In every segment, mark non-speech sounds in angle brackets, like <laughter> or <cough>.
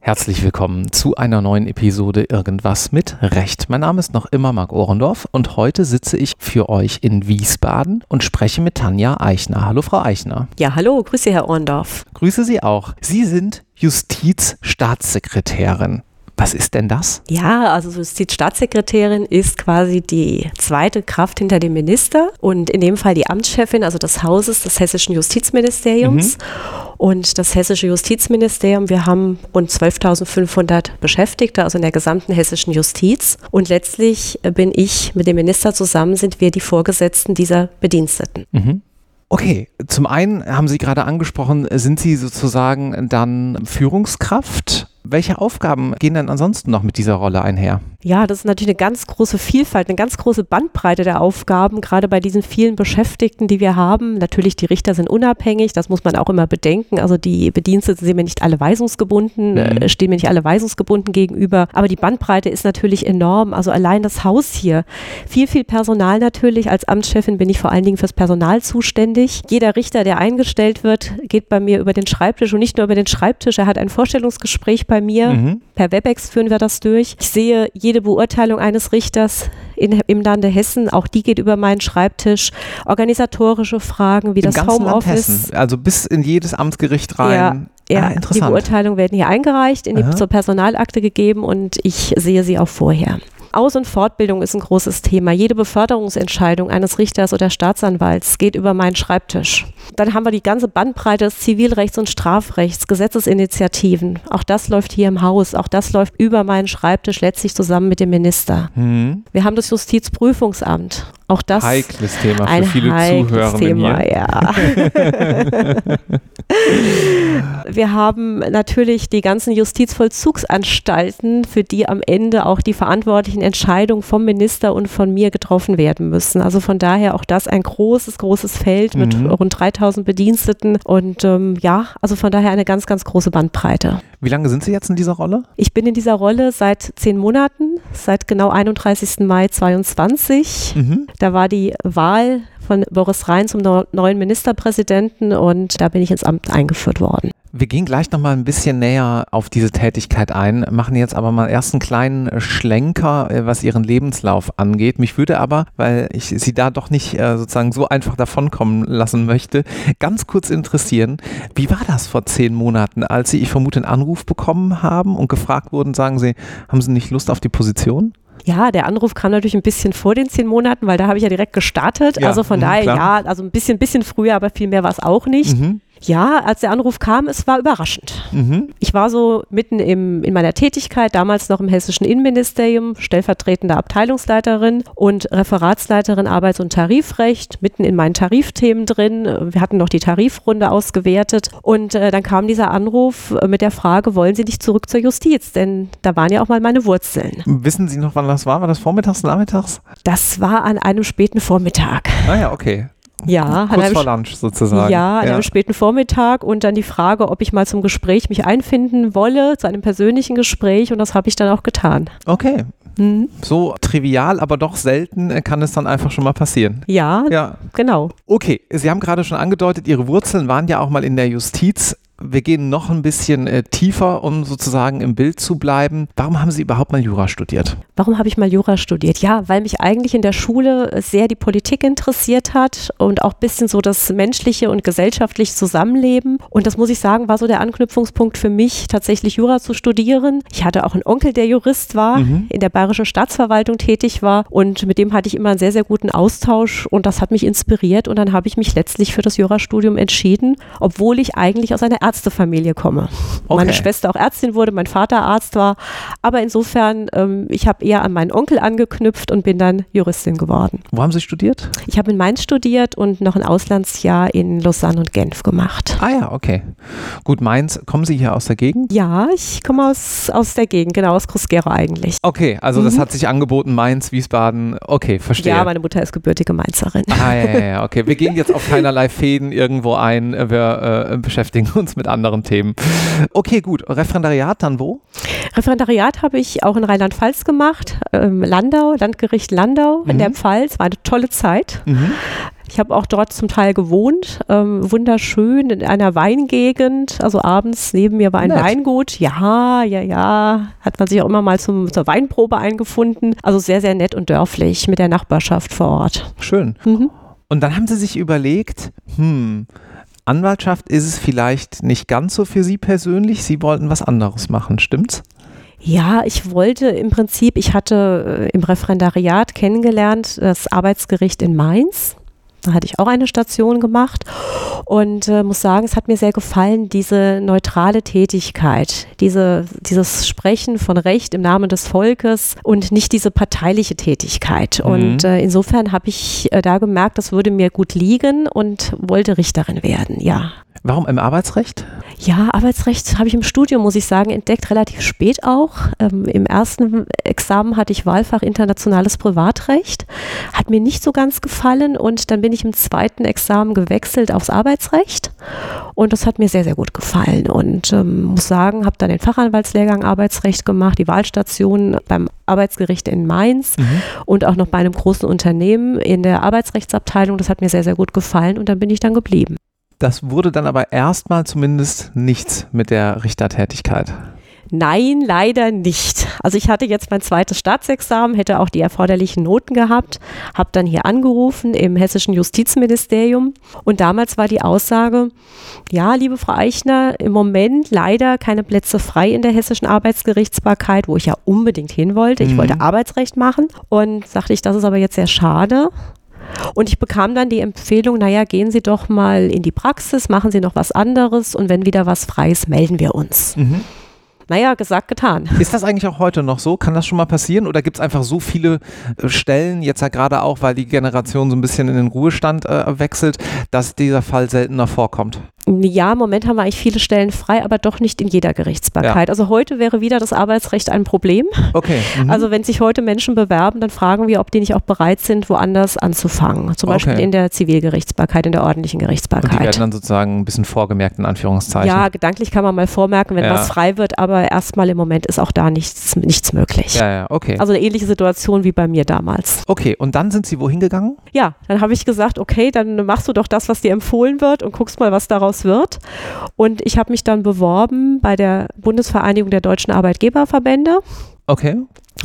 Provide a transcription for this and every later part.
Herzlich willkommen zu einer neuen Episode Irgendwas mit Recht. Mein Name ist noch immer Marc Ohrendorf und heute sitze ich für euch in Wiesbaden und spreche mit Tanja Eichner. Hallo Frau Eichner. Ja, hallo, grüße Herr Ohrendorf. Grüße Sie auch. Sie sind Justizstaatssekretärin. Was ist denn das? Ja, also Justizstaatssekretärin ist quasi die zweite Kraft hinter dem Minister und in dem Fall die Amtschefin, also des Hauses des hessischen Justizministeriums. Mhm. Und das hessische Justizministerium, wir haben rund 12.500 Beschäftigte, also in der gesamten hessischen Justiz. Und letztlich bin ich mit dem Minister zusammen, sind wir die Vorgesetzten dieser Bediensteten. Mhm. Okay, zum einen haben Sie gerade angesprochen, sind Sie sozusagen dann Führungskraft? Welche Aufgaben gehen denn ansonsten noch mit dieser Rolle einher? Ja, das ist natürlich eine ganz große Vielfalt, eine ganz große Bandbreite der Aufgaben, gerade bei diesen vielen Beschäftigten, die wir haben. Natürlich, die Richter sind unabhängig, das muss man auch immer bedenken. Also die Bediensteten sind mir nicht alle weisungsgebunden, mhm. Äh, stehen mir nicht alle weisungsgebunden gegenüber. Aber die Bandbreite ist natürlich enorm. Also allein das Haus hier, viel, viel Personal natürlich. Als Amtschefin bin ich vor allen Dingen fürs Personal zuständig. Jeder Richter, der eingestellt wird, geht bei mir über den Schreibtisch und nicht nur über den Schreibtisch. Er hat ein Vorstellungsgespräch bei mir. Mhm. Per Webex führen wir das durch. Ich sehe jede jede Beurteilung eines Richters in, im Lande Hessen, auch die geht über meinen Schreibtisch. Organisatorische Fragen wie Im das Homeoffice. Also bis in jedes Amtsgericht rein. Ja. Ja, ah, die Beurteilungen werden hier eingereicht, in die, zur Personalakte gegeben und ich sehe sie auch vorher. Aus- und Fortbildung ist ein großes Thema. Jede Beförderungsentscheidung eines Richters oder Staatsanwalts geht über meinen Schreibtisch. Dann haben wir die ganze Bandbreite des Zivilrechts und Strafrechts, Gesetzesinitiativen. Auch das läuft hier im Haus. Auch das läuft über meinen Schreibtisch, letztlich zusammen mit dem Minister. Mhm. Wir haben das Justizprüfungsamt. Auch das heikles Thema für ein viele Zuhörer. Thema, hier. ja. <laughs> <laughs> Wir haben natürlich die ganzen Justizvollzugsanstalten, für die am Ende auch die verantwortlichen Entscheidungen vom Minister und von mir getroffen werden müssen. Also von daher auch das ein großes, großes Feld mit mhm. rund 3000 Bediensteten und ähm, ja, also von daher eine ganz, ganz große Bandbreite. Wie lange sind Sie jetzt in dieser Rolle? Ich bin in dieser Rolle seit zehn Monaten, seit genau 31. Mai 2022. Mhm. Da war die Wahl von Boris Rhein zum neuen Ministerpräsidenten und da bin ich ins Amt eingeführt worden. Wir gehen gleich nochmal ein bisschen näher auf diese Tätigkeit ein, machen jetzt aber mal erst einen kleinen Schlenker, äh, was Ihren Lebenslauf angeht. Mich würde aber, weil ich Sie da doch nicht äh, sozusagen so einfach davonkommen lassen möchte, ganz kurz interessieren, wie war das vor zehn Monaten, als Sie, ich vermute, einen Anruf bekommen haben und gefragt wurden, sagen Sie, haben Sie nicht Lust auf die Position? Ja, der Anruf kam natürlich ein bisschen vor den zehn Monaten, weil da habe ich ja direkt gestartet. Ja, also von mh, daher, klar. ja, also ein bisschen, bisschen früher, aber viel mehr war es auch nicht. Mhm. Ja, als der Anruf kam, es war überraschend. Mhm. Ich war so mitten im, in meiner Tätigkeit, damals noch im hessischen Innenministerium, stellvertretende Abteilungsleiterin und Referatsleiterin Arbeits- und Tarifrecht, mitten in meinen Tarifthemen drin. Wir hatten noch die Tarifrunde ausgewertet und äh, dann kam dieser Anruf äh, mit der Frage, wollen Sie nicht zurück zur Justiz? Denn da waren ja auch mal meine Wurzeln. Wissen Sie noch, wann das war? War das vormittags, nachmittags? Das war an einem späten Vormittag. Ah ja, okay. Ja, kurz vor Lunch sozusagen. Ja, an ja. einem späten Vormittag und dann die Frage, ob ich mal zum Gespräch mich einfinden wolle, zu einem persönlichen Gespräch und das habe ich dann auch getan. Okay. Mhm. So trivial, aber doch selten äh, kann es dann einfach schon mal passieren. Ja, ja, genau. Okay, Sie haben gerade schon angedeutet, Ihre Wurzeln waren ja auch mal in der Justiz wir gehen noch ein bisschen äh, tiefer, um sozusagen im Bild zu bleiben. Warum haben Sie überhaupt mal Jura studiert? Warum habe ich mal Jura studiert? Ja, weil mich eigentlich in der Schule sehr die Politik interessiert hat und auch ein bisschen so das menschliche und gesellschaftliche Zusammenleben. Und das muss ich sagen, war so der Anknüpfungspunkt für mich, tatsächlich Jura zu studieren. Ich hatte auch einen Onkel, der Jurist war, mhm. in der bayerischen Staatsverwaltung tätig war und mit dem hatte ich immer einen sehr, sehr guten Austausch und das hat mich inspiriert und dann habe ich mich letztlich für das Jurastudium entschieden, obwohl ich eigentlich aus einer Ärztefamilie komme. Okay. Meine Schwester auch Ärztin wurde, mein Vater Arzt war. Aber insofern, ähm, ich habe eher an meinen Onkel angeknüpft und bin dann Juristin geworden. Wo haben Sie studiert? Ich habe in Mainz studiert und noch ein Auslandsjahr in Lausanne und Genf gemacht. Ah ja, okay. Gut, Mainz, kommen Sie hier aus der Gegend? Ja, ich komme aus, aus der Gegend, genau, aus Crusquero eigentlich. Okay, also mhm. das hat sich angeboten, Mainz, Wiesbaden, okay, verstehe. Ja, meine Mutter ist gebürtige Mainzerin. Ah ja, ja, ja, okay. Wir gehen jetzt auf keinerlei Fäden irgendwo ein, wir äh, beschäftigen uns mit anderen Themen. Okay, gut. Referendariat dann wo? Referendariat habe ich auch in Rheinland-Pfalz gemacht, ähm, Landau, Landgericht Landau mhm. in der Pfalz. War eine tolle Zeit. Mhm. Ich habe auch dort zum Teil gewohnt, ähm, wunderschön in einer Weingegend. Also abends neben mir war ein Nett. Weingut. Ja, ja, ja. Hat man sich auch immer mal zum, zur Weinprobe eingefunden. Also sehr, sehr nett und dörflich mit der Nachbarschaft vor Ort. Schön. Mhm. Und dann haben Sie sich überlegt, hm, Anwaltschaft ist es vielleicht nicht ganz so für Sie persönlich. Sie wollten was anderes machen, stimmt's? Ja, ich wollte im Prinzip, ich hatte äh, im Referendariat kennengelernt das Arbeitsgericht in Mainz. Da hatte ich auch eine Station gemacht und äh, muss sagen, es hat mir sehr gefallen, diese neutrale Tätigkeit, diese, dieses Sprechen von Recht im Namen des Volkes und nicht diese parteiliche Tätigkeit. Mhm. Und äh, insofern habe ich äh, da gemerkt, das würde mir gut liegen und wollte Richterin werden, ja. Warum im Arbeitsrecht? Ja, Arbeitsrecht habe ich im Studium, muss ich sagen, entdeckt, relativ spät auch. Ähm, Im ersten Examen hatte ich Wahlfach internationales Privatrecht. Hat mir nicht so ganz gefallen und dann bin ich im zweiten Examen gewechselt aufs Arbeitsrecht und das hat mir sehr, sehr gut gefallen und ähm, muss sagen, habe dann den Fachanwaltslehrgang Arbeitsrecht gemacht, die Wahlstation beim Arbeitsgericht in Mainz mhm. und auch noch bei einem großen Unternehmen in der Arbeitsrechtsabteilung. Das hat mir sehr, sehr gut gefallen und dann bin ich dann geblieben. Das wurde dann aber erstmal zumindest nichts mit der Richtertätigkeit. Nein, leider nicht. Also ich hatte jetzt mein zweites Staatsexamen, hätte auch die erforderlichen Noten gehabt, habe dann hier angerufen im hessischen Justizministerium und damals war die Aussage, ja, liebe Frau Eichner, im Moment leider keine Plätze frei in der hessischen Arbeitsgerichtsbarkeit, wo ich ja unbedingt hin wollte. Ich mhm. wollte Arbeitsrecht machen und sagte ich, das ist aber jetzt sehr schade. Und ich bekam dann die Empfehlung, naja, gehen Sie doch mal in die Praxis, machen Sie noch was anderes und wenn wieder was frei ist, melden wir uns. Mhm. Naja, gesagt, getan. <laughs> Ist das eigentlich auch heute noch so? Kann das schon mal passieren? Oder gibt es einfach so viele äh, Stellen, jetzt ja gerade auch, weil die Generation so ein bisschen in den Ruhestand äh, wechselt, dass dieser Fall seltener vorkommt? Ja, im Moment haben wir eigentlich viele Stellen frei, aber doch nicht in jeder Gerichtsbarkeit. Ja. Also heute wäre wieder das Arbeitsrecht ein Problem. Okay. Mhm. Also wenn sich heute Menschen bewerben, dann fragen wir, ob die nicht auch bereit sind, woanders anzufangen. Zum Beispiel okay. in der Zivilgerichtsbarkeit, in der ordentlichen Gerichtsbarkeit. Und die werden dann sozusagen ein bisschen vorgemerkt, in Anführungszeichen. Ja, gedanklich kann man mal vormerken, wenn ja. was frei wird, aber erstmal im Moment ist auch da nichts, nichts möglich. Ja, ja, okay. Also eine ähnliche Situation wie bei mir damals. Okay, und dann sind Sie wohin gegangen? Ja, dann habe ich gesagt, okay, dann machst du doch das, was dir empfohlen wird und guckst mal, was daraus wird. Und ich habe mich dann beworben bei der Bundesvereinigung der deutschen Arbeitgeberverbände. Okay.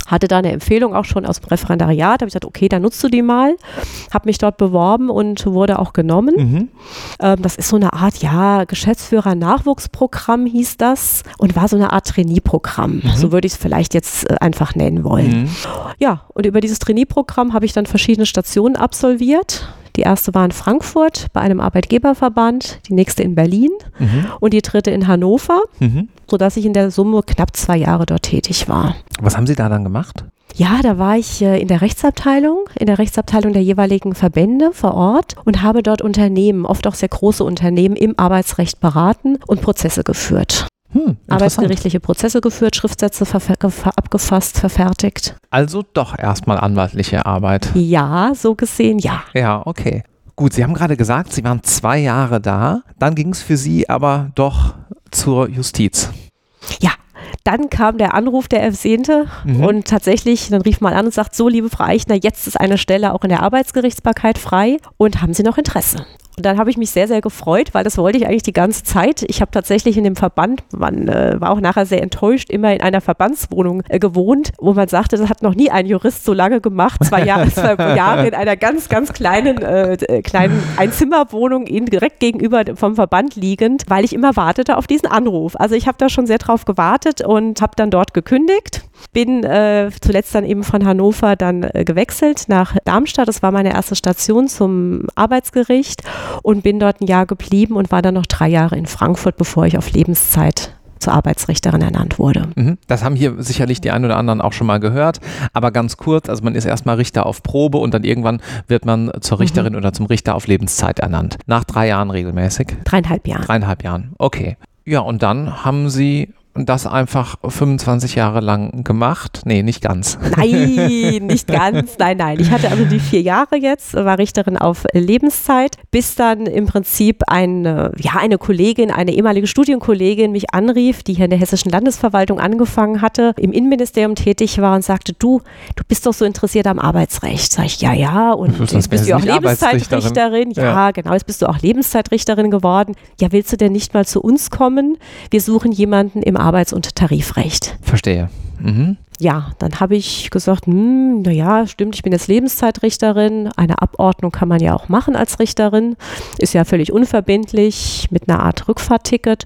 Hatte da eine Empfehlung auch schon aus dem Referendariat. Habe ich gesagt, okay, dann nutzt du die mal. Habe mich dort beworben und wurde auch genommen. Mhm. Ähm, das ist so eine Art, ja, Geschäftsführer-Nachwuchsprogramm hieß das und war so eine Art Trainee-Programm. Mhm. So würde ich es vielleicht jetzt äh, einfach nennen wollen. Mhm. Ja, und über dieses Trainee-Programm habe ich dann verschiedene Stationen absolviert die erste war in Frankfurt bei einem Arbeitgeberverband, die nächste in Berlin mhm. und die dritte in Hannover, mhm. sodass ich in der Summe knapp zwei Jahre dort tätig war. Was haben Sie da dann gemacht? Ja, da war ich äh, in der Rechtsabteilung, in der Rechtsabteilung der jeweiligen Verbände vor Ort und habe dort Unternehmen, oft auch sehr große Unternehmen, im Arbeitsrecht beraten und Prozesse geführt. Hm, arbeitsgerichtliche Prozesse geführt, Schriftsätze abgefasst, verfertigt. Also doch erstmal anwaltliche Arbeit. Ja, so gesehen, ja. Ja, okay. Gut, Sie haben gerade gesagt, Sie waren zwei Jahre da. Dann ging es für Sie aber doch zur Justiz. Ja, dann kam der Anruf der Ersehnte mhm. und tatsächlich, dann rief man an und sagt, so liebe Frau Eichner, jetzt ist eine Stelle auch in der Arbeitsgerichtsbarkeit frei und haben Sie noch Interesse? Und dann habe ich mich sehr, sehr gefreut, weil das wollte ich eigentlich die ganze Zeit. Ich habe tatsächlich in dem Verband, man äh, war auch nachher sehr enttäuscht, immer in einer Verbandswohnung äh, gewohnt, wo man sagte, das hat noch nie ein Jurist so lange gemacht. Zwei Jahre, <laughs> zwei Jahre in einer ganz, ganz kleinen, äh, äh, kleinen Einzimmerwohnung in, direkt gegenüber vom Verband liegend, weil ich immer wartete auf diesen Anruf. Also ich habe da schon sehr drauf gewartet und habe dann dort gekündigt. Bin äh, zuletzt dann eben von Hannover dann äh, gewechselt nach Darmstadt. Das war meine erste Station zum Arbeitsgericht und bin dort ein Jahr geblieben und war dann noch drei Jahre in Frankfurt, bevor ich auf Lebenszeit zur Arbeitsrichterin ernannt wurde. Mhm. Das haben hier sicherlich die einen oder anderen auch schon mal gehört, aber ganz kurz, also man ist erstmal Richter auf Probe und dann irgendwann wird man zur mhm. Richterin mhm. oder zum Richter auf Lebenszeit ernannt. Nach drei Jahren regelmäßig? Dreieinhalb Jahren. Dreieinhalb Jahren, okay. Ja, und dann haben Sie das einfach 25 Jahre lang gemacht? Nee, nicht ganz. Nein, nicht ganz. Nein, nein. Ich hatte also die vier Jahre jetzt, war Richterin auf Lebenszeit, bis dann im Prinzip eine, ja, eine Kollegin, eine ehemalige Studienkollegin mich anrief, die hier in der Hessischen Landesverwaltung angefangen hatte, im Innenministerium tätig war und sagte, du, du bist doch so interessiert am Arbeitsrecht. Sag ich, ja, ja. Und jetzt bist du auch Lebenszeitrichterin. Ja, ja, genau. Jetzt bist du auch Lebenszeitrichterin geworden. Ja, willst du denn nicht mal zu uns kommen? Wir suchen jemanden im Arbeits- und Tarifrecht. Verstehe. Mhm. Ja, dann habe ich gesagt, hm, naja, stimmt, ich bin jetzt Lebenszeitrichterin. Eine Abordnung kann man ja auch machen als Richterin. Ist ja völlig unverbindlich mit einer Art Rückfahrtticket.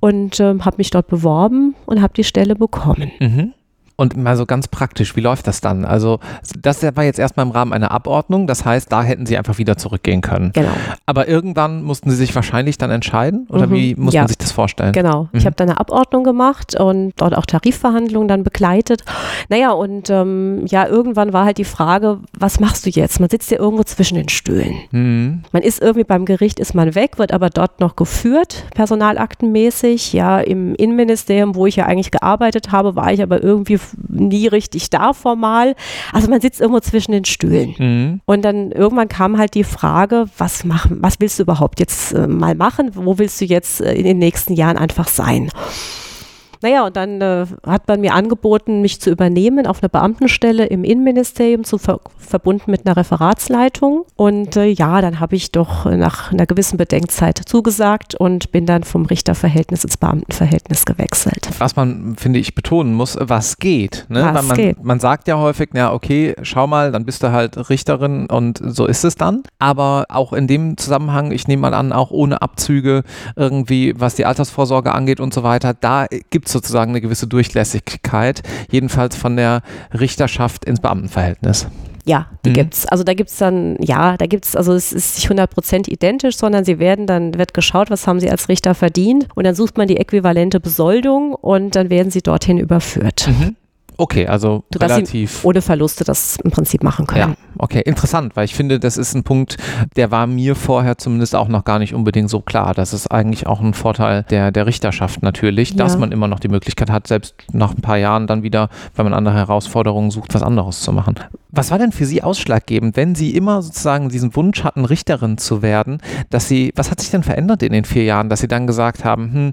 Und ähm, habe mich dort beworben und habe die Stelle bekommen. Mhm. Und mal so ganz praktisch, wie läuft das dann? Also das war jetzt erstmal im Rahmen einer Abordnung, das heißt, da hätten Sie einfach wieder zurückgehen können. Genau. Aber irgendwann mussten Sie sich wahrscheinlich dann entscheiden oder mhm. wie muss ja. man sich das vorstellen? Genau. Mhm. Ich habe dann eine Abordnung gemacht und dort auch Tarifverhandlungen dann begleitet. Naja, und ähm, ja, irgendwann war halt die Frage, was machst du jetzt? Man sitzt ja irgendwo zwischen den Stühlen. Mhm. Man ist irgendwie beim Gericht, ist man weg, wird aber dort noch geführt, personalaktenmäßig. Ja, im Innenministerium, wo ich ja eigentlich gearbeitet habe, war ich aber irgendwie nie richtig da formal. Also man sitzt irgendwo zwischen den Stühlen. Mhm. Und dann irgendwann kam halt die Frage, was machen, was willst du überhaupt jetzt äh, mal machen? Wo willst du jetzt äh, in den nächsten Jahren einfach sein? Naja, und dann äh, hat man mir angeboten, mich zu übernehmen auf einer Beamtenstelle im Innenministerium, zu ver verbunden mit einer Referatsleitung. Und äh, ja, dann habe ich doch nach einer gewissen Bedenkzeit zugesagt und bin dann vom Richterverhältnis ins Beamtenverhältnis gewechselt. Was man, finde ich, betonen muss, was geht. Ne? Was man, geht. man sagt ja häufig, ja, okay, schau mal, dann bist du halt Richterin und so ist es dann. Aber auch in dem Zusammenhang, ich nehme mal an, auch ohne Abzüge irgendwie, was die Altersvorsorge angeht und so weiter, da gibt gibt sozusagen eine gewisse Durchlässigkeit, jedenfalls von der Richterschaft ins Beamtenverhältnis. Ja, die mhm. es. Also da gibt es dann, ja, da gibt es, also es ist nicht 100% identisch, sondern sie werden dann, wird geschaut, was haben sie als Richter verdient und dann sucht man die äquivalente Besoldung und dann werden sie dorthin überführt. Mhm. Okay, also Sodass relativ. ohne Verluste das im Prinzip machen können. Ja, okay, interessant, weil ich finde, das ist ein Punkt, der war mir vorher zumindest auch noch gar nicht unbedingt so klar. Das ist eigentlich auch ein Vorteil der, der Richterschaft natürlich, ja. dass man immer noch die Möglichkeit hat, selbst nach ein paar Jahren dann wieder, wenn man andere Herausforderungen sucht, was anderes zu machen. Was war denn für Sie ausschlaggebend, wenn Sie immer sozusagen diesen Wunsch hatten, Richterin zu werden, dass Sie, was hat sich denn verändert in den vier Jahren, dass Sie dann gesagt haben, hm,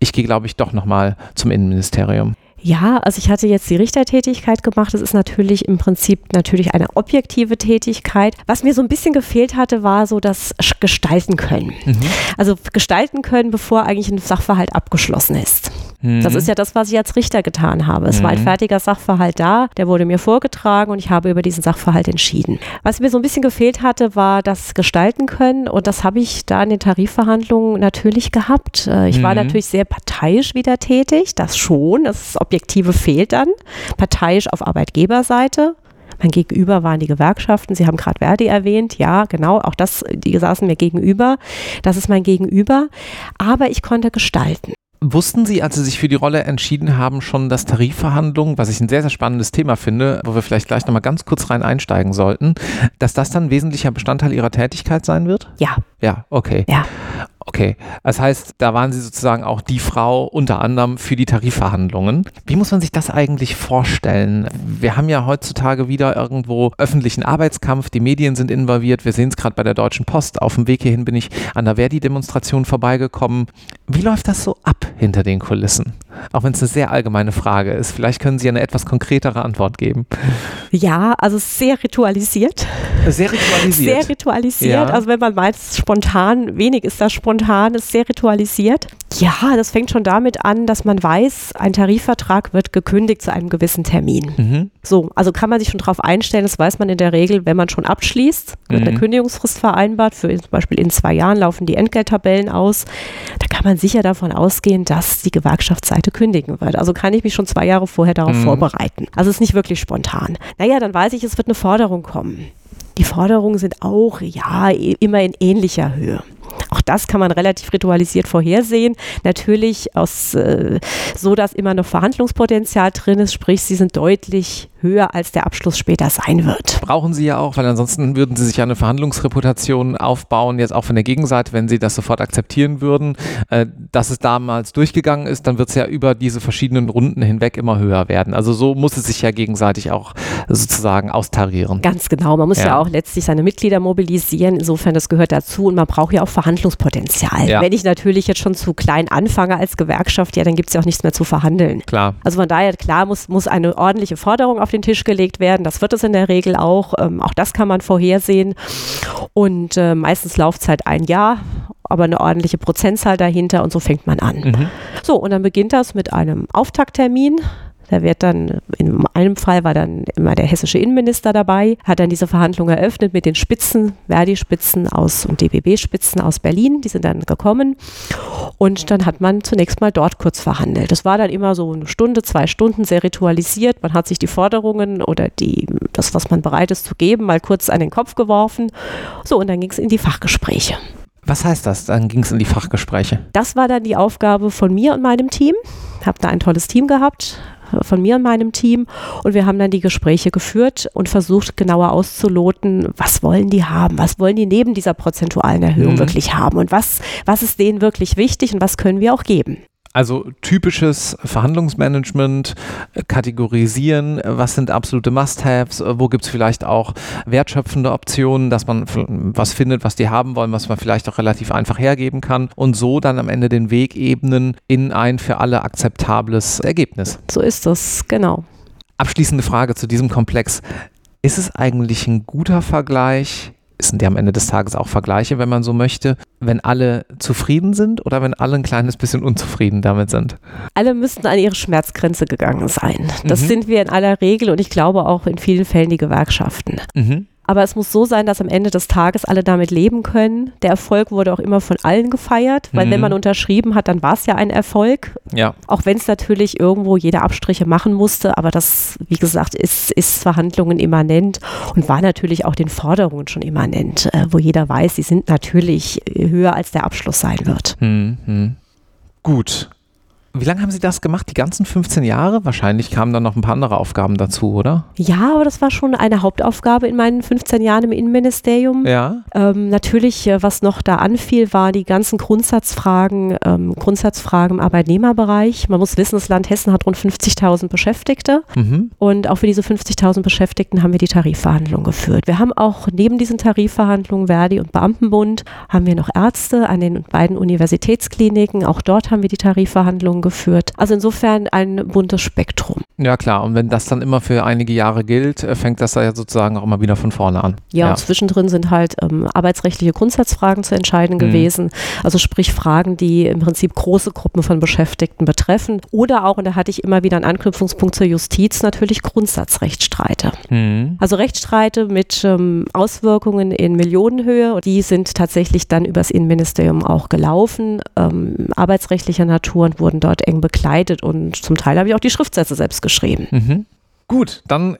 ich gehe, glaube ich, doch nochmal zum Innenministerium? Ja, also ich hatte jetzt die Richtertätigkeit gemacht. Das ist natürlich im Prinzip natürlich eine objektive Tätigkeit. Was mir so ein bisschen gefehlt hatte, war so das Gestalten können. Mhm. Also gestalten können, bevor eigentlich ein Sachverhalt abgeschlossen ist. Das mhm. ist ja das, was ich als Richter getan habe. Es mhm. war ein mhm. fertiger Sachverhalt da, der wurde mir vorgetragen und ich habe über diesen Sachverhalt entschieden. Was mir so ein bisschen gefehlt hatte, war das Gestalten können und das habe ich da in den Tarifverhandlungen natürlich gehabt. Äh, ich mhm. war natürlich sehr parteiisch wieder tätig, das schon, das Objektive fehlt dann. Parteiisch auf Arbeitgeberseite, mein Gegenüber waren die Gewerkschaften. Sie haben gerade Verdi erwähnt. Ja, genau. Auch das, die saßen mir gegenüber. Das ist mein Gegenüber. Aber ich konnte gestalten. Wussten Sie, als Sie sich für die Rolle entschieden haben, schon, dass Tarifverhandlungen, was ich ein sehr, sehr spannendes Thema finde, wo wir vielleicht gleich nochmal ganz kurz rein einsteigen sollten, dass das dann wesentlicher Bestandteil Ihrer Tätigkeit sein wird? Ja. Ja, okay. Ja. Okay, das heißt, da waren Sie sozusagen auch die Frau unter anderem für die Tarifverhandlungen. Wie muss man sich das eigentlich vorstellen? Wir haben ja heutzutage wieder irgendwo öffentlichen Arbeitskampf, die Medien sind involviert, wir sehen es gerade bei der Deutschen Post. Auf dem Weg hierhin bin ich an der Verdi-Demonstration vorbeigekommen. Wie läuft das so ab hinter den Kulissen? Auch wenn es eine sehr allgemeine Frage ist. Vielleicht können Sie eine etwas konkretere Antwort geben. Ja, also sehr ritualisiert. Sehr ritualisiert. Sehr ritualisiert. Ja. Also wenn man meint, spontan, wenig ist das spontan, ist sehr ritualisiert. Ja, das fängt schon damit an, dass man weiß, ein Tarifvertrag wird gekündigt zu einem gewissen Termin. Mhm. So, also kann man sich schon darauf einstellen, das weiß man in der Regel, wenn man schon abschließt, wird mhm. eine Kündigungsfrist vereinbart, für zum Beispiel in zwei Jahren laufen die Entgelttabellen aus. Da kann man sicher davon ausgehen, dass die Gewerkschaftsseite kündigen wird. Also kann ich mich schon zwei Jahre vorher darauf mhm. vorbereiten. Also es ist nicht wirklich spontan. Naja, dann weiß ich, es wird eine Forderung kommen. Die Forderungen sind auch, ja, immer in ähnlicher Höhe. Auch das kann man relativ ritualisiert vorhersehen. Natürlich aus, äh, so, dass immer noch Verhandlungspotenzial drin ist, sprich, sie sind deutlich höher als der Abschluss später sein wird. Brauchen Sie ja auch, weil ansonsten würden Sie sich ja eine Verhandlungsreputation aufbauen, jetzt auch von der Gegenseite, wenn Sie das sofort akzeptieren würden. Äh, dass es damals durchgegangen ist, dann wird es ja über diese verschiedenen Runden hinweg immer höher werden. Also so muss es sich ja gegenseitig auch sozusagen austarieren. Ganz genau. Man muss ja, ja auch letztlich seine Mitglieder mobilisieren. Insofern, das gehört dazu und man braucht ja auch Verhandlungspotenzial. Ja. Wenn ich natürlich jetzt schon zu klein anfange als Gewerkschaft, ja, dann gibt es ja auch nichts mehr zu verhandeln. Klar. Also von daher, klar, muss, muss eine ordentliche Forderung auf den Tisch gelegt werden. Das wird es in der Regel auch. Ähm, auch das kann man vorhersehen. Und äh, meistens Laufzeit ein Jahr aber eine ordentliche Prozentzahl dahinter und so fängt man an. Mhm. So, und dann beginnt das mit einem Auftakttermin. Da wird dann, in einem Fall war dann immer der hessische Innenminister dabei, hat dann diese Verhandlung eröffnet mit den Spitzen, Verdi-Spitzen aus und DBB-Spitzen aus Berlin, die sind dann gekommen. Und dann hat man zunächst mal dort kurz verhandelt. Das war dann immer so eine Stunde, zwei Stunden, sehr ritualisiert. Man hat sich die Forderungen oder die, das, was man bereit ist zu geben, mal kurz an den Kopf geworfen. So, und dann ging es in die Fachgespräche. Was heißt das? Dann ging es in die Fachgespräche. Das war dann die Aufgabe von mir und meinem Team. Ich habe da ein tolles Team gehabt, von mir und meinem Team. Und wir haben dann die Gespräche geführt und versucht, genauer auszuloten, was wollen die haben, was wollen die neben dieser prozentualen Erhöhung mhm. wirklich haben und was, was ist denen wirklich wichtig und was können wir auch geben. Also typisches Verhandlungsmanagement, äh, kategorisieren, was sind absolute Must-Haves, äh, wo gibt es vielleicht auch wertschöpfende Optionen, dass man was findet, was die haben wollen, was man vielleicht auch relativ einfach hergeben kann und so dann am Ende den Weg ebnen in ein für alle akzeptables Ergebnis. So ist das, genau. Abschließende Frage zu diesem Komplex. Ist es eigentlich ein guter Vergleich, sind ja am Ende des Tages auch Vergleiche, wenn man so möchte, wenn alle zufrieden sind oder wenn alle ein kleines bisschen unzufrieden damit sind? Alle müssten an ihre Schmerzgrenze gegangen sein. Das mhm. sind wir in aller Regel und ich glaube auch in vielen Fällen die Gewerkschaften. Mhm. Aber es muss so sein, dass am Ende des Tages alle damit leben können. Der Erfolg wurde auch immer von allen gefeiert, weil mhm. wenn man unterschrieben hat, dann war es ja ein Erfolg. Ja. Auch wenn es natürlich irgendwo jeder Abstriche machen musste, aber das, wie gesagt, ist, ist Verhandlungen immanent und war natürlich auch den Forderungen schon immanent, äh, wo jeder weiß, sie sind natürlich höher als der Abschluss sein wird. Mhm. Gut. Wie lange haben Sie das gemacht? Die ganzen 15 Jahre? Wahrscheinlich kamen dann noch ein paar andere Aufgaben dazu, oder? Ja, aber das war schon eine Hauptaufgabe in meinen 15 Jahren im Innenministerium. Ja. Ähm, natürlich, äh, was noch da anfiel, war die ganzen Grundsatzfragen, ähm, Grundsatzfragen im Arbeitnehmerbereich. Man muss wissen, das Land Hessen hat rund 50.000 Beschäftigte. Mhm. Und auch für diese 50.000 Beschäftigten haben wir die Tarifverhandlungen geführt. Wir haben auch neben diesen Tarifverhandlungen Verdi und Beamtenbund haben wir noch Ärzte an den beiden Universitätskliniken. Auch dort haben wir die Tarifverhandlungen geführt. Also insofern ein buntes Spektrum. Ja klar, und wenn das dann immer für einige Jahre gilt, äh, fängt das ja sozusagen auch immer wieder von vorne an. Ja, ja. und zwischendrin sind halt ähm, arbeitsrechtliche Grundsatzfragen zu entscheiden mhm. gewesen. Also sprich Fragen, die im Prinzip große Gruppen von Beschäftigten betreffen. Oder auch, und da hatte ich immer wieder einen Anknüpfungspunkt zur Justiz, natürlich Grundsatzrechtsstreite. Mhm. Also Rechtsstreite mit ähm, Auswirkungen in Millionenhöhe. Die sind tatsächlich dann übers Innenministerium auch gelaufen, ähm, arbeitsrechtlicher Natur und wurden dort dort eng begleitet und zum Teil habe ich auch die Schriftsätze selbst geschrieben. Mhm. Gut, dann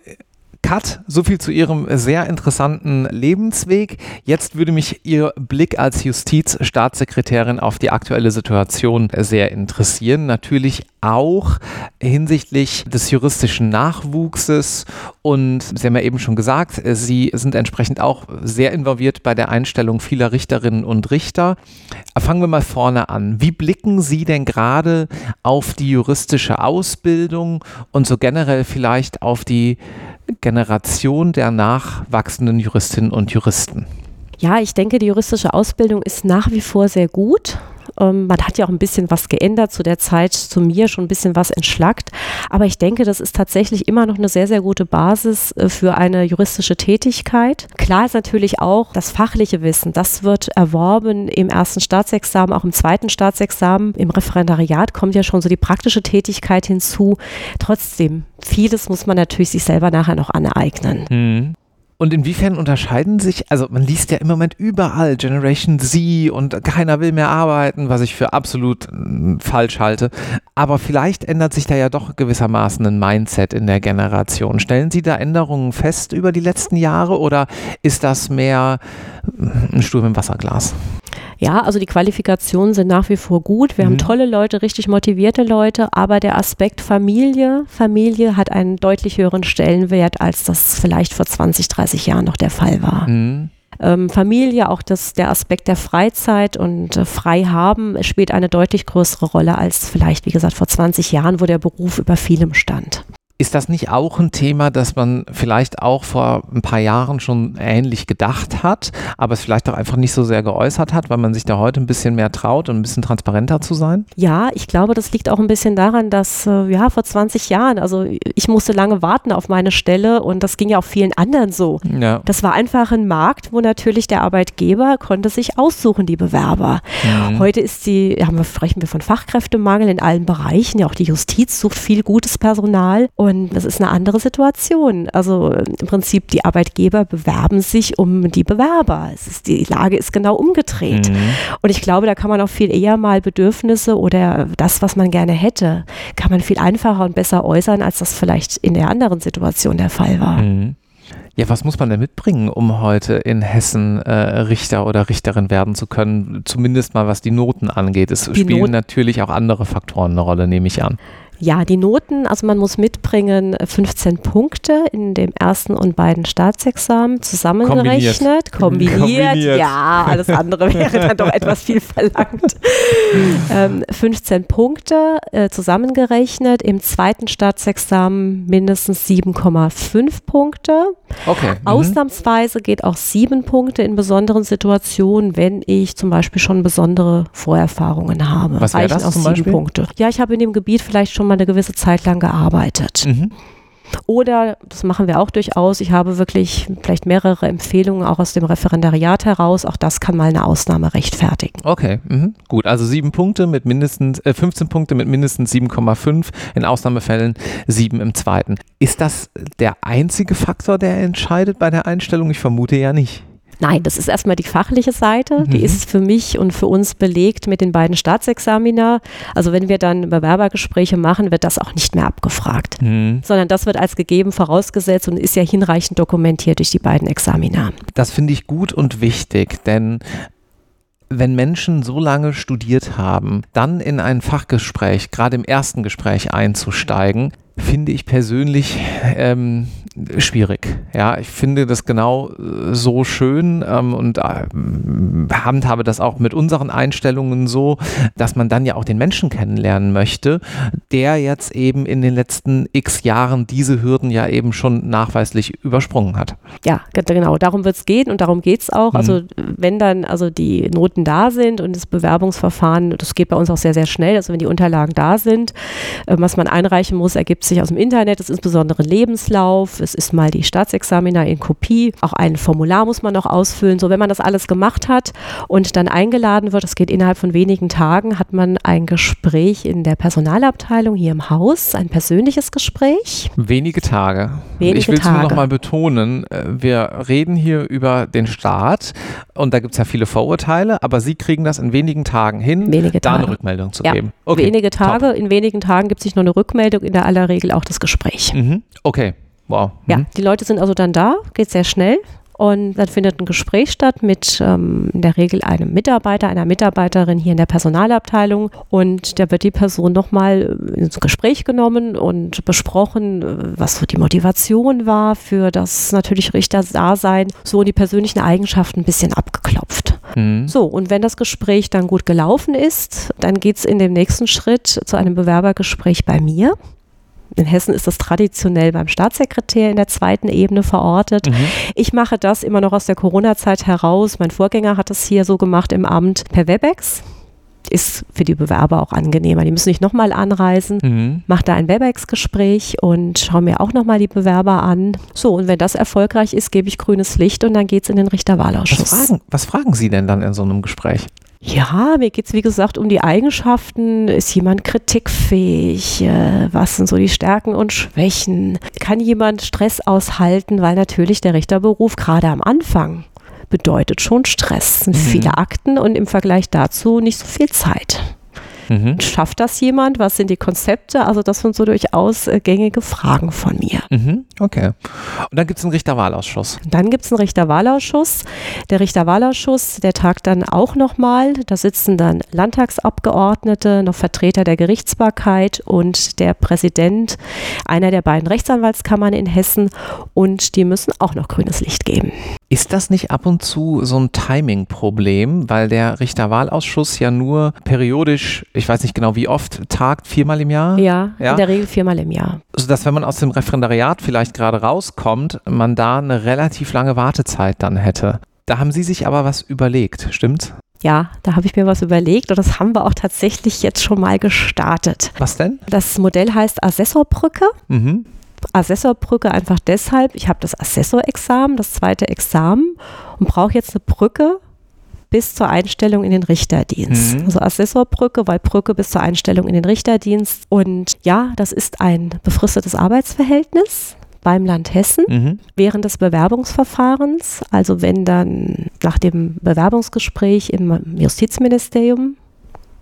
Cut, so viel zu Ihrem sehr interessanten Lebensweg. Jetzt würde mich Ihr Blick als Justizstaatssekretärin auf die aktuelle Situation sehr interessieren. Natürlich auch hinsichtlich des juristischen Nachwuchses und Sie haben ja eben schon gesagt, Sie sind entsprechend auch sehr involviert bei der Einstellung vieler Richterinnen und Richter. Fangen wir mal vorne an. Wie blicken Sie denn gerade auf die juristische Ausbildung und so generell vielleicht auf die Generation der nachwachsenden Juristinnen und Juristen? Ja, ich denke, die juristische Ausbildung ist nach wie vor sehr gut. Ähm, man hat ja auch ein bisschen was geändert zu der Zeit, zu mir schon ein bisschen was entschlackt. Aber ich denke, das ist tatsächlich immer noch eine sehr, sehr gute Basis äh, für eine juristische Tätigkeit. Klar ist natürlich auch das fachliche Wissen, das wird erworben im ersten Staatsexamen, auch im zweiten Staatsexamen. Im Referendariat kommt ja schon so die praktische Tätigkeit hinzu. Trotzdem, vieles muss man natürlich sich selber nachher noch aneignen. Mhm. Und inwiefern unterscheiden sich, also man liest ja im Moment überall Generation Z und keiner will mehr arbeiten, was ich für absolut äh, falsch halte. Aber vielleicht ändert sich da ja doch gewissermaßen ein Mindset in der Generation. Stellen Sie da Änderungen fest über die letzten Jahre oder ist das mehr hm, ein Sturm im Wasserglas? Ja, also die Qualifikationen sind nach wie vor gut. Wir mhm. haben tolle Leute, richtig motivierte Leute, aber der Aspekt Familie, Familie hat einen deutlich höheren Stellenwert, als das vielleicht vor 20, 30 Jahren noch der Fall war. Mhm. Ähm, Familie, auch das, der Aspekt der Freizeit und äh, Freihaben spielt eine deutlich größere Rolle als vielleicht, wie gesagt, vor 20 Jahren, wo der Beruf über vielem stand. Ist das nicht auch ein Thema, das man vielleicht auch vor ein paar Jahren schon ähnlich gedacht hat, aber es vielleicht auch einfach nicht so sehr geäußert hat, weil man sich da heute ein bisschen mehr traut und ein bisschen transparenter zu sein? Ja, ich glaube, das liegt auch ein bisschen daran, dass äh, ja vor 20 Jahren, also ich musste lange warten auf meine Stelle und das ging ja auch vielen anderen so. Ja. Das war einfach ein Markt, wo natürlich der Arbeitgeber konnte sich aussuchen, die Bewerber. Mhm. Heute ist die, haben wir, sprechen wir von Fachkräftemangel in allen Bereichen, ja auch die Justiz sucht viel gutes Personal und das ist eine andere Situation. Also im Prinzip die Arbeitgeber bewerben sich um die Bewerber. Ist, die Lage ist genau umgedreht. Mhm. Und ich glaube, da kann man auch viel eher mal Bedürfnisse oder das, was man gerne hätte, kann man viel einfacher und besser äußern, als das vielleicht in der anderen Situation der Fall war. Mhm. Ja, was muss man denn mitbringen, um heute in Hessen äh, Richter oder Richterin werden zu können? Zumindest mal was die Noten angeht. Es die spielen Not natürlich auch andere Faktoren eine Rolle, nehme ich an. Ja, die Noten, also man muss mitbringen 15 äh, Punkte in dem ersten und beiden Staatsexamen zusammengerechnet, kombiniert. kombiniert. Ja, alles andere wäre dann doch etwas viel verlangt. <laughs> Ähm, 15 Punkte äh, zusammengerechnet, im zweiten Staatsexamen mindestens 7,5 Punkte. Okay. Mhm. Ausnahmsweise geht auch 7 Punkte in besonderen Situationen, wenn ich zum Beispiel schon besondere Vorerfahrungen habe. Was wäre das zum Beispiel? Punkte. Ja, ich habe in dem Gebiet vielleicht schon schon mal eine gewisse Zeit lang gearbeitet. Mhm. Oder, das machen wir auch durchaus, ich habe wirklich vielleicht mehrere Empfehlungen auch aus dem Referendariat heraus. Auch das kann mal eine Ausnahme rechtfertigen. Okay, mhm. gut. Also sieben Punkte mit mindestens, äh, 15 Punkte mit mindestens 7,5, in Ausnahmefällen sieben im zweiten. Ist das der einzige Faktor, der entscheidet bei der Einstellung? Ich vermute ja nicht. Nein, das ist erstmal die fachliche Seite. Mhm. Die ist für mich und für uns belegt mit den beiden Staatsexamina. Also wenn wir dann Bewerbergespräche machen, wird das auch nicht mehr abgefragt, mhm. sondern das wird als gegeben vorausgesetzt und ist ja hinreichend dokumentiert durch die beiden Examina. Das finde ich gut und wichtig, denn wenn Menschen so lange studiert haben, dann in ein Fachgespräch, gerade im ersten Gespräch einzusteigen, finde ich persönlich ähm, schwierig. Ja, ich finde das genau äh, so schön ähm, und äh, handhabe das auch mit unseren Einstellungen so, dass man dann ja auch den Menschen kennenlernen möchte, der jetzt eben in den letzten x Jahren diese Hürden ja eben schon nachweislich übersprungen hat. Ja, genau, darum wird es gehen und darum geht es auch. Mhm. Also wenn dann also die Noten da sind und das Bewerbungsverfahren, das geht bei uns auch sehr, sehr schnell, also wenn die Unterlagen da sind, äh, was man einreichen muss, ergibt sich aus dem Internet, das ist insbesondere Lebenslauf, es ist mal die Staatsexamina in Kopie, auch ein Formular muss man noch ausfüllen. So, wenn man das alles gemacht hat und dann eingeladen wird, das geht innerhalb von wenigen Tagen, hat man ein Gespräch in der Personalabteilung hier im Haus, ein persönliches Gespräch. Wenige Tage. Wenige ich will es nur noch mal betonen, äh, wir reden hier über den Staat und da gibt es ja viele Vorurteile, aber Sie kriegen das in wenigen Tagen hin, wenige da Tage. eine Rückmeldung zu ja. geben. Okay. Wenige Tage, Top. in wenigen Tagen gibt es sich noch eine Rückmeldung, in der aller Regel auch das Gespräch. Mhm. Okay. Wow. Mhm. Ja, die Leute sind also dann da, geht sehr schnell. Und dann findet ein Gespräch statt mit ähm, in der Regel einem Mitarbeiter, einer Mitarbeiterin hier in der Personalabteilung. Und da wird die Person nochmal äh, ins Gespräch genommen und besprochen, äh, was so die Motivation war für das natürlich Richter-Dasein. So die persönlichen Eigenschaften ein bisschen abgeklopft. Mhm. So, und wenn das Gespräch dann gut gelaufen ist, dann geht es in dem nächsten Schritt zu einem Bewerbergespräch bei mir. In Hessen ist das traditionell beim Staatssekretär in der zweiten Ebene verortet. Mhm. Ich mache das immer noch aus der Corona-Zeit heraus. Mein Vorgänger hat es hier so gemacht im Amt per Webex ist für die Bewerber auch angenehmer. Die müssen nicht nochmal anreisen, mhm. mache da ein Webex-Gespräch und schaue mir auch nochmal die Bewerber an. So, und wenn das erfolgreich ist, gebe ich grünes Licht und dann geht es in den Richterwahlausschuss. Was fragen, was fragen Sie denn dann in so einem Gespräch? Ja, mir geht es wie gesagt um die Eigenschaften. Ist jemand kritikfähig? Äh, was sind so die Stärken und Schwächen? Kann jemand Stress aushalten? Weil natürlich der Richterberuf gerade am Anfang bedeutet schon Stress. Es sind mhm. viele Akten und im Vergleich dazu nicht so viel Zeit. Mhm. Schafft das jemand? Was sind die Konzepte? Also das sind so durchaus äh, gängige Fragen von mir. Mhm. Okay. Und dann gibt es einen Richterwahlausschuss. Dann gibt es einen Richterwahlausschuss. Der Richterwahlausschuss, der tagt dann auch nochmal. Da sitzen dann Landtagsabgeordnete, noch Vertreter der Gerichtsbarkeit und der Präsident einer der beiden Rechtsanwaltskammern in Hessen und die müssen auch noch grünes Licht geben. Ist das nicht ab und zu so ein Timing-Problem, weil der Richterwahlausschuss ja nur periodisch, ich weiß nicht genau wie oft, tagt, viermal im Jahr? Ja, ja? in der Regel viermal im Jahr. Sodass, wenn man aus dem Referendariat vielleicht gerade rauskommt, man da eine relativ lange Wartezeit dann hätte. Da haben Sie sich aber was überlegt, stimmt's? Ja, da habe ich mir was überlegt und das haben wir auch tatsächlich jetzt schon mal gestartet. Was denn? Das Modell heißt Assessorbrücke. Mhm. Assessorbrücke einfach deshalb, ich habe das Assessorexamen, das zweite Examen und brauche jetzt eine Brücke bis zur Einstellung in den Richterdienst. Mhm. Also Assessorbrücke, weil Brücke bis zur Einstellung in den Richterdienst. Und ja, das ist ein befristetes Arbeitsverhältnis beim Land Hessen mhm. während des Bewerbungsverfahrens. Also wenn dann nach dem Bewerbungsgespräch im Justizministerium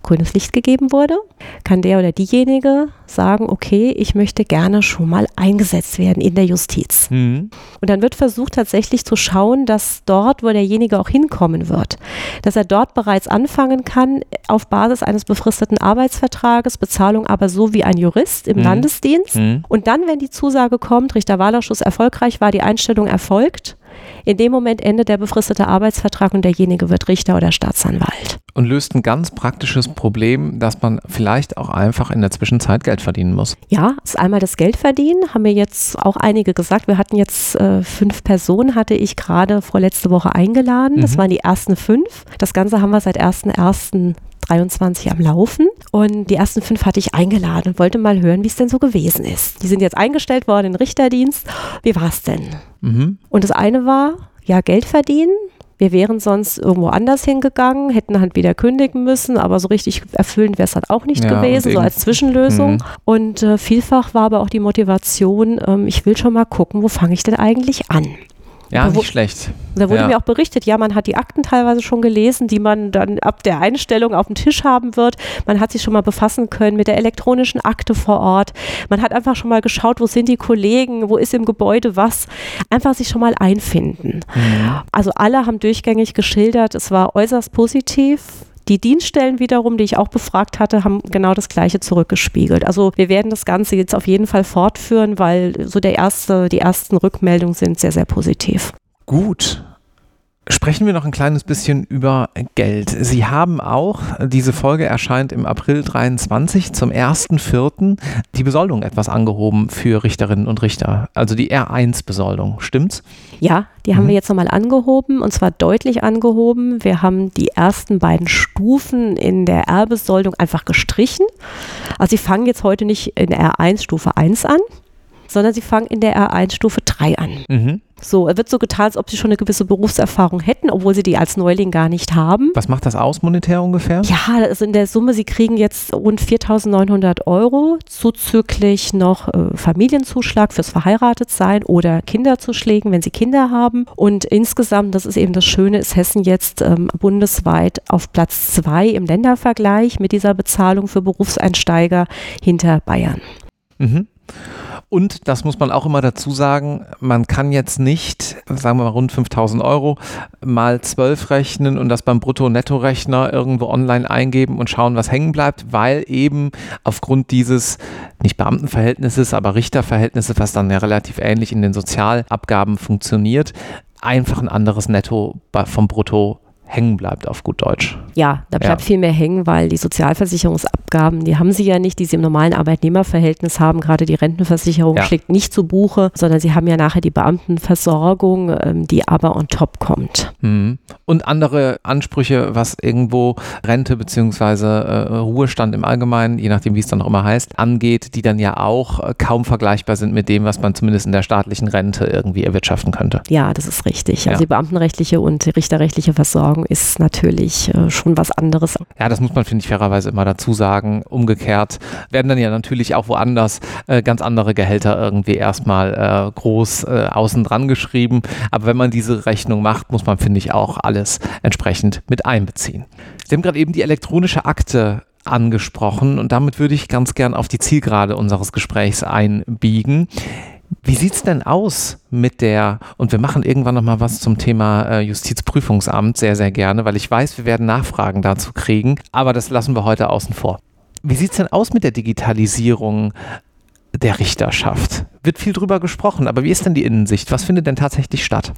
grünes Licht gegeben wurde, kann der oder diejenige sagen, okay, ich möchte gerne schon mal eingesetzt werden in der Justiz. Mhm. Und dann wird versucht tatsächlich zu schauen, dass dort, wo derjenige auch hinkommen wird, dass er dort bereits anfangen kann auf Basis eines befristeten Arbeitsvertrages, Bezahlung aber so wie ein Jurist im mhm. Landesdienst. Mhm. Und dann, wenn die Zusage kommt, Richterwahlausschuss erfolgreich war, die Einstellung erfolgt, in dem Moment endet der befristete Arbeitsvertrag und derjenige wird Richter oder Staatsanwalt. Und löst ein ganz praktisches Problem, dass man vielleicht auch einfach in der Zwischenzeit Geld verdienen muss. Ja, ist einmal das Geld verdienen, haben mir jetzt auch einige gesagt. Wir hatten jetzt äh, fünf Personen, hatte ich gerade vorletzte Woche eingeladen. Das mhm. waren die ersten fünf. Das Ganze haben wir seit 1.1. 23 am Laufen und die ersten fünf hatte ich eingeladen und wollte mal hören, wie es denn so gewesen ist. Die sind jetzt eingestellt worden in den Richterdienst. Wie war es denn? Mhm. Und das eine war, ja, Geld verdienen. Wir wären sonst irgendwo anders hingegangen, hätten halt wieder kündigen müssen, aber so richtig erfüllend wäre es halt auch nicht ja, gewesen, so als Zwischenlösung. Mhm. Und äh, vielfach war aber auch die Motivation, ähm, ich will schon mal gucken, wo fange ich denn eigentlich an? Ja, nicht schlecht. Da wurde ja. mir auch berichtet, ja, man hat die Akten teilweise schon gelesen, die man dann ab der Einstellung auf dem Tisch haben wird. Man hat sich schon mal befassen können mit der elektronischen Akte vor Ort. Man hat einfach schon mal geschaut, wo sind die Kollegen, wo ist im Gebäude was. Einfach sich schon mal einfinden. Mhm. Also alle haben durchgängig geschildert, es war äußerst positiv die Dienststellen wiederum, die ich auch befragt hatte, haben genau das Gleiche zurückgespiegelt. Also wir werden das Ganze jetzt auf jeden Fall fortführen, weil so der erste, die ersten Rückmeldungen sind sehr, sehr positiv. Gut. Sprechen wir noch ein kleines bisschen über Geld. Sie haben auch, diese Folge erscheint im April 23 zum 1.4. die Besoldung etwas angehoben für Richterinnen und Richter. Also die R1-Besoldung, stimmt's? Ja, die haben mhm. wir jetzt nochmal angehoben und zwar deutlich angehoben. Wir haben die ersten beiden Stufen in der R-Besoldung einfach gestrichen. Also sie fangen jetzt heute nicht in R1 Stufe 1 an, sondern sie fangen in der R1 Stufe 3 an. Mhm. So, es wird so getan, als ob sie schon eine gewisse Berufserfahrung hätten, obwohl sie die als Neuling gar nicht haben. Was macht das aus monetär ungefähr? Ja, also in der Summe, sie kriegen jetzt rund 4.900 Euro, zuzüglich noch äh, Familienzuschlag fürs Verheiratetsein oder Kinderzuschlägen, wenn sie Kinder haben. Und insgesamt, das ist eben das Schöne, ist Hessen jetzt ähm, bundesweit auf Platz zwei im Ländervergleich mit dieser Bezahlung für Berufseinsteiger hinter Bayern. Mhm. Und das muss man auch immer dazu sagen, man kann jetzt nicht, sagen wir mal rund 5000 Euro, mal 12 rechnen und das beim Brutto-Netto-Rechner irgendwo online eingeben und schauen, was hängen bleibt, weil eben aufgrund dieses nicht Beamtenverhältnisses, aber Richterverhältnisses, was dann ja relativ ähnlich in den Sozialabgaben funktioniert, einfach ein anderes Netto vom Brutto hängen bleibt, auf gut Deutsch. Ja, da bleibt ja. viel mehr hängen, weil die Sozialversicherungsabgaben, die haben sie ja nicht, die sie im normalen Arbeitnehmerverhältnis haben. Gerade die Rentenversicherung ja. schlägt nicht zu Buche, sondern sie haben ja nachher die Beamtenversorgung, ähm, die aber on top kommt. Mhm. Und andere Ansprüche, was irgendwo Rente bzw. Äh, Ruhestand im Allgemeinen, je nachdem wie es dann auch immer heißt, angeht, die dann ja auch äh, kaum vergleichbar sind mit dem, was man zumindest in der staatlichen Rente irgendwie erwirtschaften könnte. Ja, das ist richtig. Also die beamtenrechtliche und die richterrechtliche Versorgung Ist natürlich äh, schon was anderes. Ja, das muss man, finde ich, fairerweise immer dazu sagen. Umgekehrt werden dann ja natürlich auch woanders äh, ganz andere Gehälter irgendwie erstmal äh, groß außen dran geschrieben. Aber wenn man diese Rechnung macht, muss man, finde ich, auch alles entsprechend mit einbeziehen. Sie haben gerade eben die elektronische Akte angesprochen und damit würde ich ganz gern auf die Zielgerade unseres Gesprächs einbiegen. Wie sieht es denn aus mit der, und wir machen irgendwann nochmal was zum Thema äh, Justizprüfungsamt sehr, sehr gerne, weil ich weiß, wir werden Nachfragen dazu kriegen, aber das lassen wir heute außen vor. Wie sieht es denn aus mit der Digitalisierung der Richterschaft? Wird viel drüber gesprochen, aber wie ist denn die Innensicht? Was findet denn tatsächlich statt?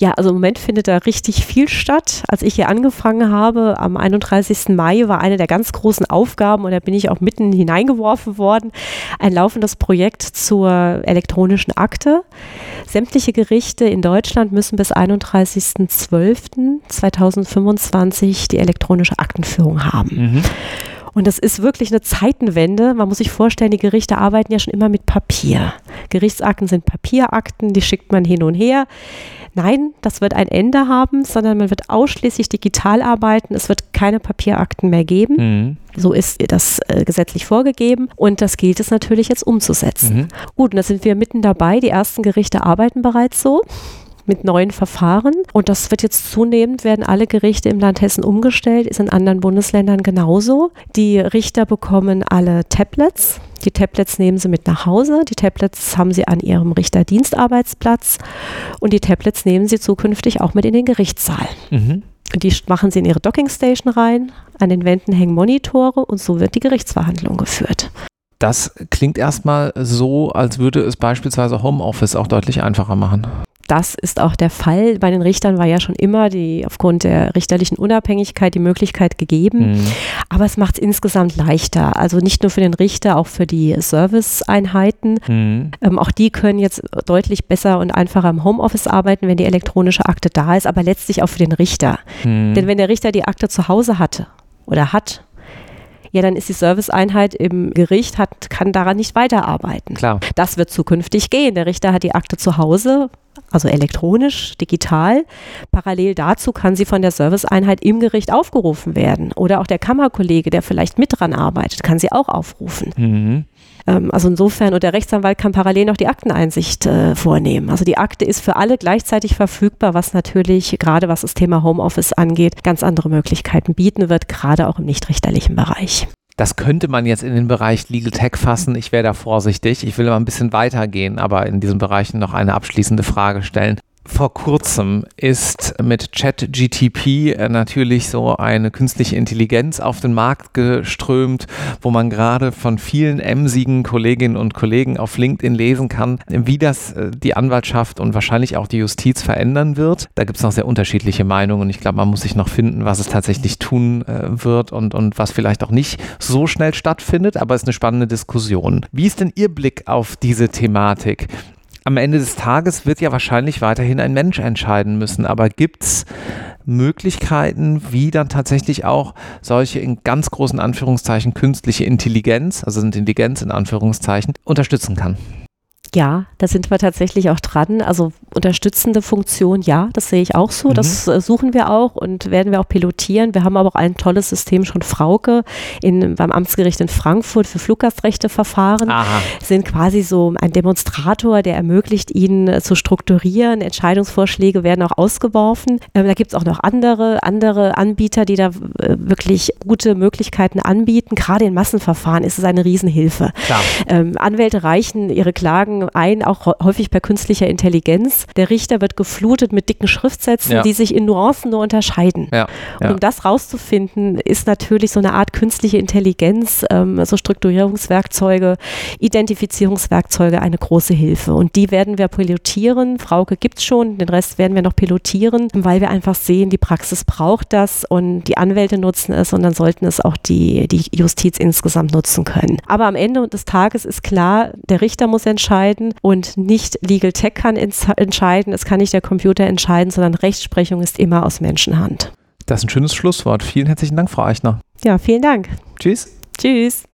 Ja, also im Moment findet da richtig viel statt. Als ich hier angefangen habe, am 31. Mai war eine der ganz großen Aufgaben und da bin ich auch mitten hineingeworfen worden, ein laufendes Projekt zur elektronischen Akte. Sämtliche Gerichte in Deutschland müssen bis 31.12.2025 die elektronische Aktenführung haben. Mhm. Und das ist wirklich eine Zeitenwende. Man muss sich vorstellen, die Gerichte arbeiten ja schon immer mit Papier. Gerichtsakten sind Papierakten, die schickt man hin und her. Nein, das wird ein Ende haben, sondern man wird ausschließlich digital arbeiten. Es wird keine Papierakten mehr geben. Mhm. So ist das äh, gesetzlich vorgegeben und das gilt es natürlich jetzt umzusetzen. Mhm. Gut, und da sind wir mitten dabei. Die ersten Gerichte arbeiten bereits so mit neuen Verfahren. Und das wird jetzt zunehmend, werden alle Gerichte im Land Hessen umgestellt, ist in anderen Bundesländern genauso. Die Richter bekommen alle Tablets. Die Tablets nehmen sie mit nach Hause. Die Tablets haben sie an ihrem Richterdienstarbeitsplatz. Und die Tablets nehmen sie zukünftig auch mit in den Gerichtssaal. Mhm. Die machen sie in ihre Dockingstation rein. An den Wänden hängen Monitore und so wird die Gerichtsverhandlung geführt. Das klingt erstmal so, als würde es beispielsweise Homeoffice auch deutlich einfacher machen das ist auch der Fall. Bei den Richtern war ja schon immer die aufgrund der richterlichen Unabhängigkeit die Möglichkeit gegeben. Mhm. Aber es macht es insgesamt leichter. Also nicht nur für den Richter, auch für die Serviceeinheiten. Mhm. Ähm, auch die können jetzt deutlich besser und einfacher im Homeoffice arbeiten, wenn die elektronische Akte da ist, aber letztlich auch für den Richter. Mhm. Denn wenn der Richter die Akte zu Hause hatte oder hat ja, dann ist die Serviceeinheit im Gericht, hat, kann daran nicht weiterarbeiten. Klar. Das wird zukünftig gehen. Der Richter hat die Akte zu Hause, also elektronisch, digital. Parallel dazu kann sie von der Serviceeinheit im Gericht aufgerufen werden. Oder auch der Kammerkollege, der vielleicht mit dran arbeitet, kann sie auch aufrufen. Mhm. Ähm, also insofern, und der Rechtsanwalt kann parallel noch die Akteneinsicht äh, vornehmen. Also die Akte ist für alle gleichzeitig verfügbar, was natürlich gerade was das Thema Homeoffice angeht, ganz andere Möglichkeiten bieten wird, gerade auch im nichtrichterlichen Bereich. Das könnte man jetzt in den Bereich Legal Tech fassen. Ich wäre da vorsichtig. Ich will aber ein bisschen weitergehen, aber in diesen Bereichen noch eine abschließende Frage stellen vor kurzem ist mit ChatGTP äh, natürlich so eine künstliche Intelligenz auf den Markt geströmt, wo man gerade von vielen emsigen Kolleginnen und Kollegen auf LinkedIn lesen kann, wie das äh, die Anwaltschaft und wahrscheinlich auch die Justiz verändern wird. Da gibt es noch sehr unterschiedliche Meinungen und ich glaube, man muss sich noch finden, was es tatsächlich tun äh, wird und, und was vielleicht auch nicht so schnell stattfindet, aber es ist eine spannende Diskussion. Wie ist denn Ihr Blick auf diese Thematik? Am Ende des Tages wird ja wahrscheinlich weiterhin ein Mensch entscheiden müssen. Aber gibt es Möglichkeiten, wie dann tatsächlich auch solche in ganz großen Anführungszeichen künstliche Intelligenz, also Intelligenz in Anführungszeichen, unterstützen kann? Ja, da sind wir tatsächlich auch dran. Also unterstützende Funktion, ja, das sehe ich auch so. Mhm. Das äh, suchen wir auch und werden wir auch pilotieren. Wir haben aber auch ein tolles System schon Frauke in, beim Amtsgericht in Frankfurt für Fluggastrechteverfahren. Aha. Sind quasi so ein Demonstrator, der ermöglicht ihnen äh, zu strukturieren. Entscheidungsvorschläge werden auch ausgeworfen. Ähm, da gibt es auch noch andere, andere Anbieter, die da äh, wirklich gute Möglichkeiten anbieten. Gerade in Massenverfahren ist es eine Riesenhilfe. Ähm, Anwälte reichen ihre Klagen ein, auch häufig per künstlicher Intelligenz. Der Richter wird geflutet mit dicken Schriftsätzen, ja. die sich in Nuancen nur unterscheiden. Ja. Und um das rauszufinden, ist natürlich so eine Art künstliche Intelligenz, ähm, so Strukturierungswerkzeuge, Identifizierungswerkzeuge eine große Hilfe. Und die werden wir pilotieren. Frauke gibt es schon, den Rest werden wir noch pilotieren, weil wir einfach sehen, die Praxis braucht das und die Anwälte nutzen es und dann sollten es auch die, die Justiz insgesamt nutzen können. Aber am Ende des Tages ist klar, der Richter muss entscheiden, entscheiden und nicht Legal Tech kann entscheiden, es kann nicht der Computer entscheiden, sondern Rechtsprechung ist immer aus Menschenhand. Das ist ein schönes Schlusswort. Vielen herzlichen Dank, Frau Eichner. Ja, vielen Dank. Tschüss. Tschüss.